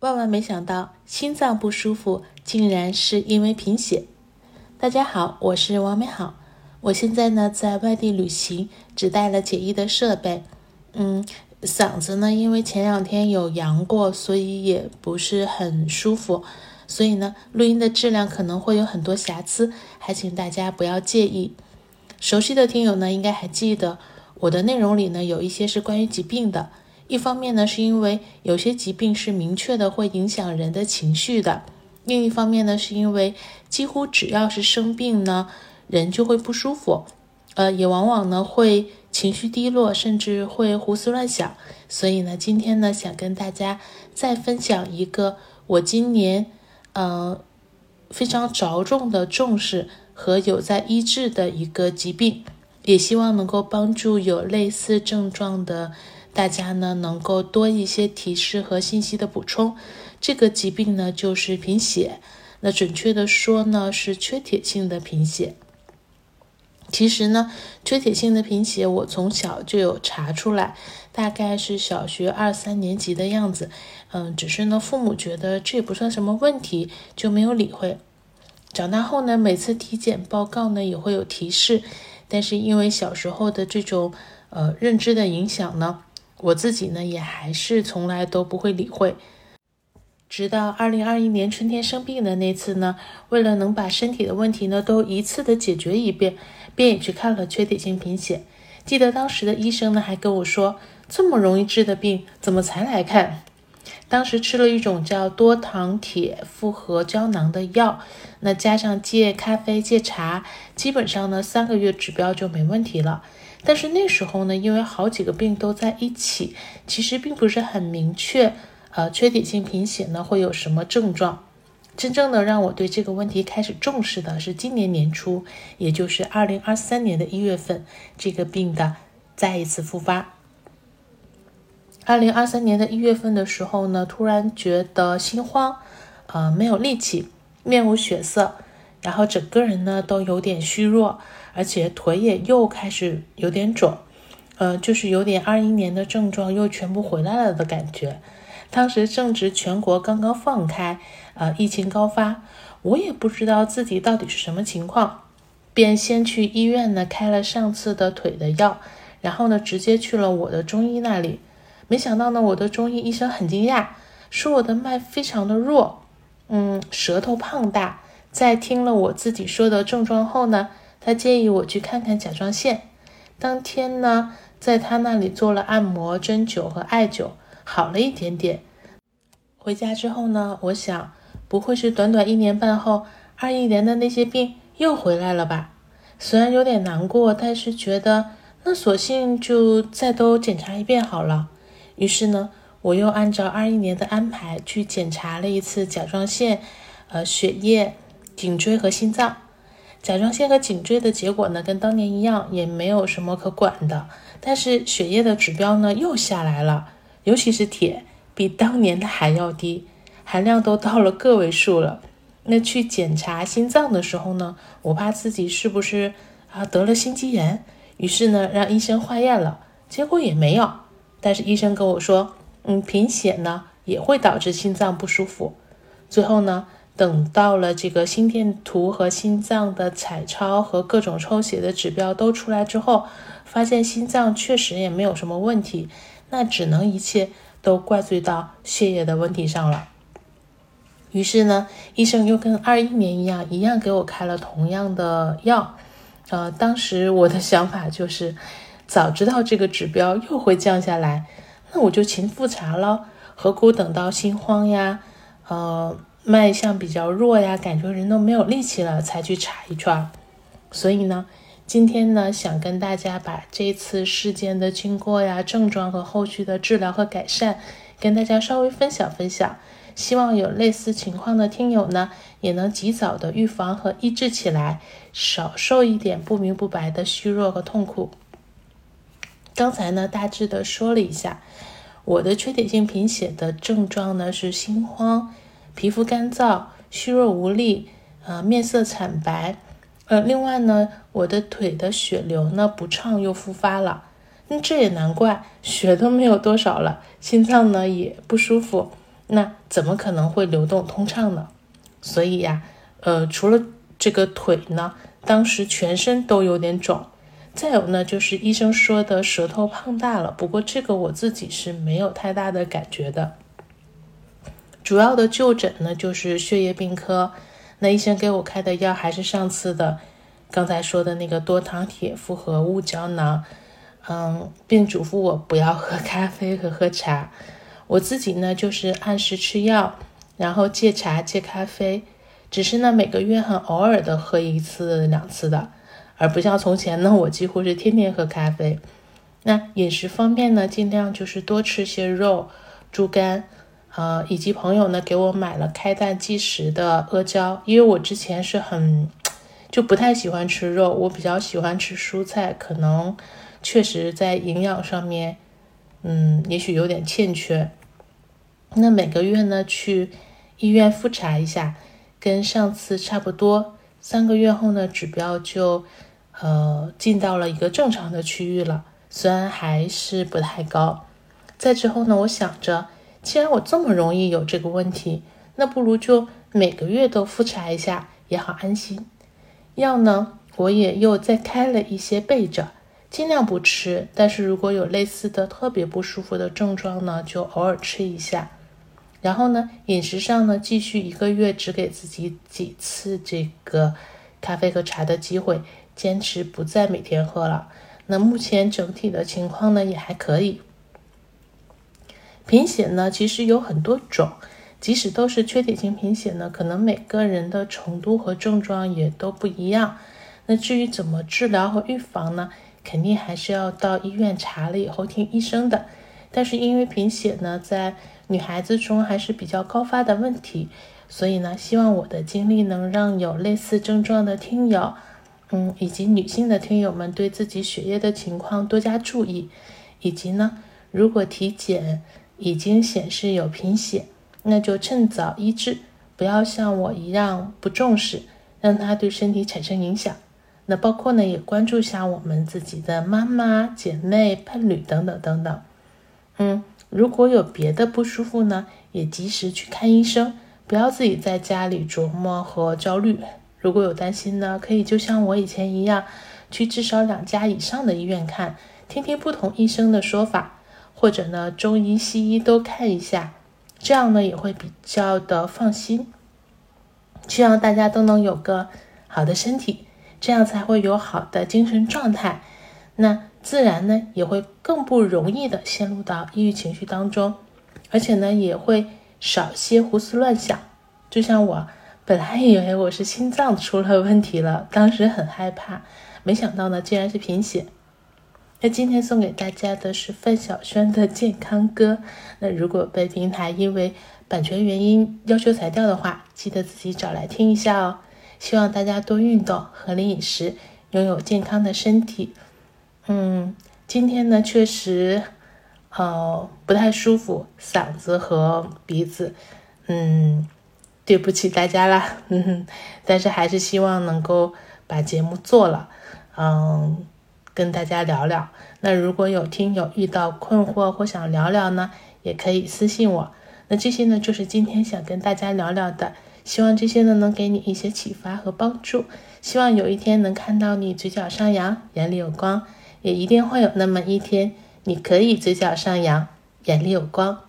万万没想到，心脏不舒服竟然是因为贫血。大家好，我是王美好，我现在呢在外地旅行，只带了简易的设备。嗯，嗓子呢因为前两天有阳过，所以也不是很舒服，所以呢录音的质量可能会有很多瑕疵，还请大家不要介意。熟悉的听友呢应该还记得，我的内容里呢有一些是关于疾病的。一方面呢，是因为有些疾病是明确的会影响人的情绪的；另一方面呢，是因为几乎只要是生病呢，人就会不舒服，呃，也往往呢会情绪低落，甚至会胡思乱想。所以呢，今天呢，想跟大家再分享一个我今年呃非常着重的重视和有在医治的一个疾病，也希望能够帮助有类似症状的。大家呢能够多一些提示和信息的补充。这个疾病呢就是贫血，那准确的说呢是缺铁性的贫血。其实呢，缺铁性的贫血我从小就有查出来，大概是小学二三年级的样子。嗯，只是呢父母觉得这也不算什么问题，就没有理会。长大后呢，每次体检报告呢也会有提示，但是因为小时候的这种呃认知的影响呢。我自己呢，也还是从来都不会理会，直到二零二一年春天生病的那次呢，为了能把身体的问题呢都一次的解决一遍，便也去看了缺铁性贫血。记得当时的医生呢还跟我说，这么容易治的病，怎么才来看？当时吃了一种叫多糖铁复合胶囊的药，那加上戒咖啡、戒茶，基本上呢三个月指标就没问题了。但是那时候呢，因为好几个病都在一起，其实并不是很明确，呃，缺铁性贫血呢会有什么症状？真正的让我对这个问题开始重视的是今年年初，也就是二零二三年的一月份，这个病的再一次复发。二零二三年的一月份的时候呢，突然觉得心慌，呃，没有力气，面无血色，然后整个人呢都有点虚弱。而且腿也又开始有点肿，呃，就是有点二一年的症状又全部回来了的感觉。当时正值全国刚刚放开，呃，疫情高发，我也不知道自己到底是什么情况，便先去医院呢开了上次的腿的药，然后呢直接去了我的中医那里。没想到呢，我的中医医生很惊讶，说我的脉非常的弱，嗯，舌头胖大。在听了我自己说的症状后呢。他建议我去看看甲状腺。当天呢，在他那里做了按摩、针灸和艾灸，好了一点点。回家之后呢，我想，不会是短短一年半后，二一年的那些病又回来了吧？虽然有点难过，但是觉得那索性就再都检查一遍好了。于是呢，我又按照二一年的安排去检查了一次甲状腺、呃血液、颈椎和心脏。甲状腺和颈椎的结果呢，跟当年一样，也没有什么可管的。但是血液的指标呢又下来了，尤其是铁，比当年的还要低，含量都到了个位数了。那去检查心脏的时候呢，我怕自己是不是啊得了心肌炎，于是呢让医生化验了，结果也没有。但是医生跟我说，嗯，贫血呢也会导致心脏不舒服。最后呢。等到了这个心电图和心脏的彩超和各种抽血的指标都出来之后，发现心脏确实也没有什么问题，那只能一切都怪罪到血液的问题上了。于是呢，医生又跟二一年一样，一样给我开了同样的药。呃，当时我的想法就是，早知道这个指标又会降下来，那我就勤复查了，何苦等到心慌呀？呃。脉象比较弱呀，感觉人都没有力气了，才去查一圈。所以呢，今天呢，想跟大家把这次事件的经过呀、症状和后续的治疗和改善，跟大家稍微分享分享。希望有类似情况的听友呢，也能及早的预防和医治起来，少受一点不明不白的虚弱和痛苦。刚才呢，大致的说了一下，我的缺铁性贫血的症状呢是心慌。皮肤干燥、虚弱无力，呃，面色惨白，呃，另外呢，我的腿的血流呢不畅又复发了，那这也难怪，血都没有多少了，心脏呢也不舒服，那怎么可能会流动通畅呢？所以呀，呃，除了这个腿呢，当时全身都有点肿。再有呢，就是医生说的舌头胖大了，不过这个我自己是没有太大的感觉的。主要的就诊呢，就是血液病科。那医生给我开的药还是上次的，刚才说的那个多糖铁复合物胶囊。嗯，并嘱咐我不要喝咖啡和喝茶。我自己呢，就是按时吃药，然后戒茶戒咖啡，只是呢每个月很偶尔的喝一次两次的。而不像从前呢，我几乎是天天喝咖啡。那饮食方面呢，尽量就是多吃些肉、猪肝，呃，以及朋友呢给我买了开蛋即食的阿胶，因为我之前是很就不太喜欢吃肉，我比较喜欢吃蔬菜，可能确实在营养上面，嗯，也许有点欠缺。那每个月呢去医院复查一下，跟上次差不多，三个月后呢指标就。呃，进到了一个正常的区域了，虽然还是不太高。再之后呢，我想着，既然我这么容易有这个问题，那不如就每个月都复查一下，也好安心。药呢，我也又再开了一些备着，尽量不吃。但是如果有类似的特别不舒服的症状呢，就偶尔吃一下。然后呢，饮食上呢，继续一个月只给自己几次这个咖啡和茶的机会。坚持不再每天喝了。那目前整体的情况呢也还可以。贫血呢其实有很多种，即使都是缺铁性贫血呢，可能每个人的程度和症状也都不一样。那至于怎么治疗和预防呢，肯定还是要到医院查了以后听医生的。但是因为贫血呢在女孩子中还是比较高发的问题，所以呢希望我的经历能让有类似症状的听友。嗯，以及女性的听友们对自己血液的情况多加注意，以及呢，如果体检已经显示有贫血，那就趁早医治，不要像我一样不重视，让它对身体产生影响。那包括呢，也关注下我们自己的妈妈、姐妹、伴侣等等等等。嗯，如果有别的不舒服呢，也及时去看医生，不要自己在家里琢磨和焦虑。如果有担心呢，可以就像我以前一样，去至少两家以上的医院看，听听不同医生的说法，或者呢，中医西医都看一下，这样呢也会比较的放心。希望大家都能有个好的身体，这样才会有好的精神状态，那自然呢也会更不容易的陷入到抑郁情绪当中，而且呢也会少些胡思乱想，就像我。本来以为我是心脏出了问题了，当时很害怕，没想到呢，竟然是贫血。那今天送给大家的是范晓萱的健康歌。那如果被平台因为版权原因要求裁掉的话，记得自己找来听一下哦。希望大家多运动，合理饮食，拥有健康的身体。嗯，今天呢确实，呃，不太舒服，嗓子和鼻子，嗯。对不起大家啦，嗯，但是还是希望能够把节目做了，嗯，跟大家聊聊。那如果有听友遇到困惑或想聊聊呢，也可以私信我。那这些呢，就是今天想跟大家聊聊的。希望这些呢，能给你一些启发和帮助。希望有一天能看到你嘴角上扬，眼里有光，也一定会有那么一天，你可以嘴角上扬，眼里有光。